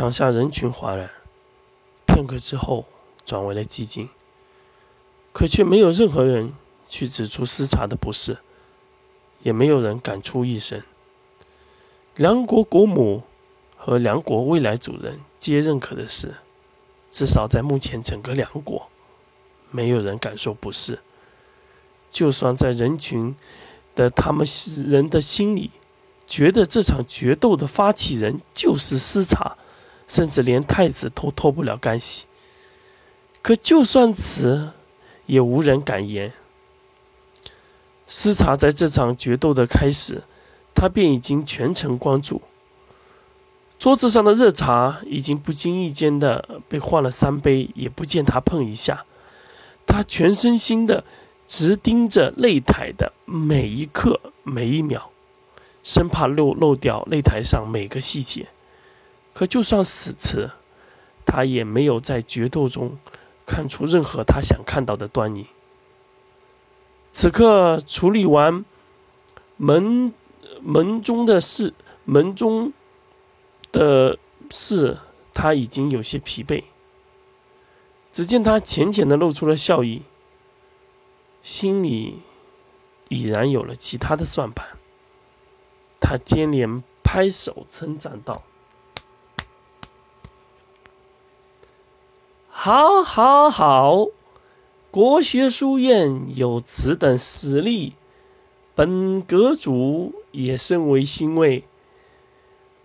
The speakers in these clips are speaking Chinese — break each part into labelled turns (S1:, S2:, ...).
S1: 场下人群哗然，片刻之后转为了寂静，可却没有任何人去指出司察的不是，也没有人敢出一声。梁国国母和梁国未来主人皆认可的是，至少在目前整个梁国，没有人敢说不是。就算在人群的他们人的心里，觉得这场决斗的发起人就是司察，甚至连太子都脱不了干系。可就算此，也无人敢言。司察在这场决斗的开始，他便已经全程关注。桌子上的热茶已经不经意间的被换了三杯，也不见他碰一下。他全身心的。直盯着擂台的每一刻每一秒，生怕漏漏掉擂台上每个细节。可就算死持，他也没有在决斗中看出任何他想看到的端倪。此刻处理完门门中的事，门中的事，他已经有些疲惫。只见他浅浅的露出了笑意。心里已然有了其他的算盘，他接连拍手称赞道：“好，好，好！国学书院有此等实力，本阁主也甚为欣慰。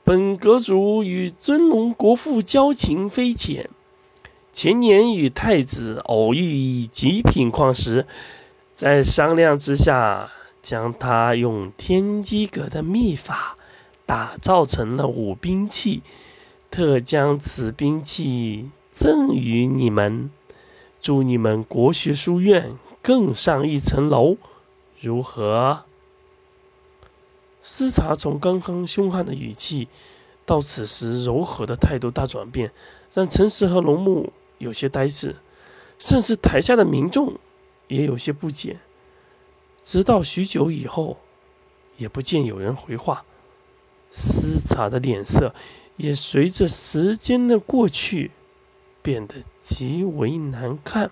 S1: 本阁主与尊龙国父交情匪浅，前年与太子偶遇一极品矿石。”在商量之下，将他用天机阁的秘法打造成了武兵器，特将此兵器赠予你们，祝你们国学书院更上一层楼，如何？司察从刚刚凶悍的语气，到此时柔和的态度大转变，让陈实和龙木有些呆滞，甚至台下的民众。也有些不解，直到许久以后，也不见有人回话。司察的脸色也随着时间的过去变得极为难看。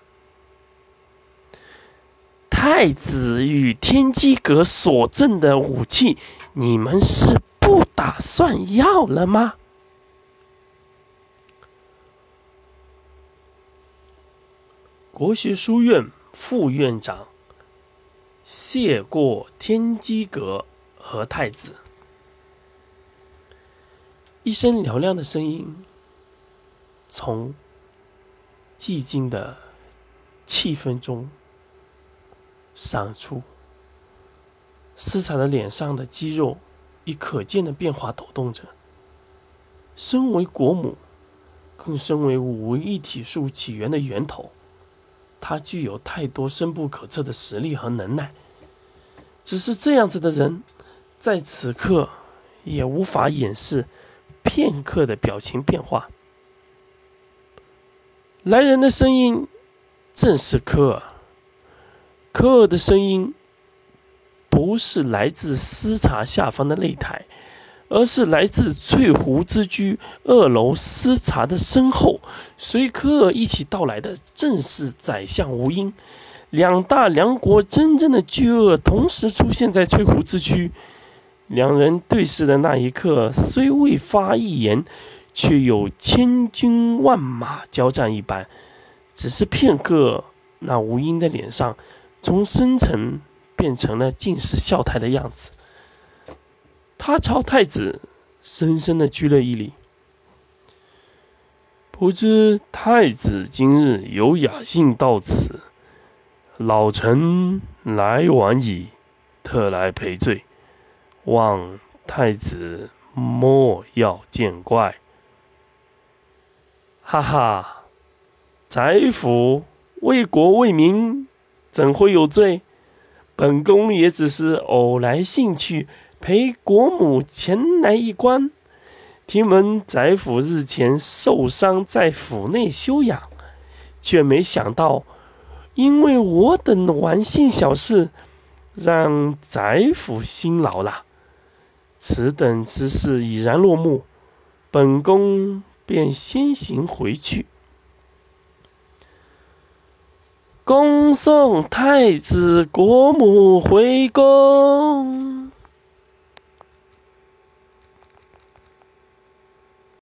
S1: 太子与天机阁所赠的武器，你们是不打算要了吗？国学书院。副院长谢过天机阁和太子，一声嘹亮的声音从寂静的气氛中闪出。司察的脸上的肌肉以可见的变化抖动着。身为国母，更身为五位一体术起源的源头。他具有太多深不可测的实力和能耐，只是这样子的人，在此刻也无法掩饰片刻的表情变化。来人的声音正是科尔，科尔的声音不是来自司察下方的擂台。而是来自翠湖之居二楼司察的身后，随科尔一起到来的正是宰相吴英。两大梁国真正的巨鳄同时出现在翠湖之居，两人对视的那一刻，虽未发一言，却有千军万马交战一般。只是片刻，那吴英的脸上从深沉变成了尽是笑态的样子。他朝太子深深的鞠了一礼。不知太子今日有雅兴到此，老臣来晚矣，特来赔罪，望太子莫要见怪。哈哈，宰府为国为民，怎会有罪？本宫也只是偶来兴趣。陪国母前来一观，听闻宰府日前受伤在府内休养，却没想到，因为我等玩性小事，让宰府辛劳了。此等之事已然落幕，本宫便先行回去。恭送太子国母回宫。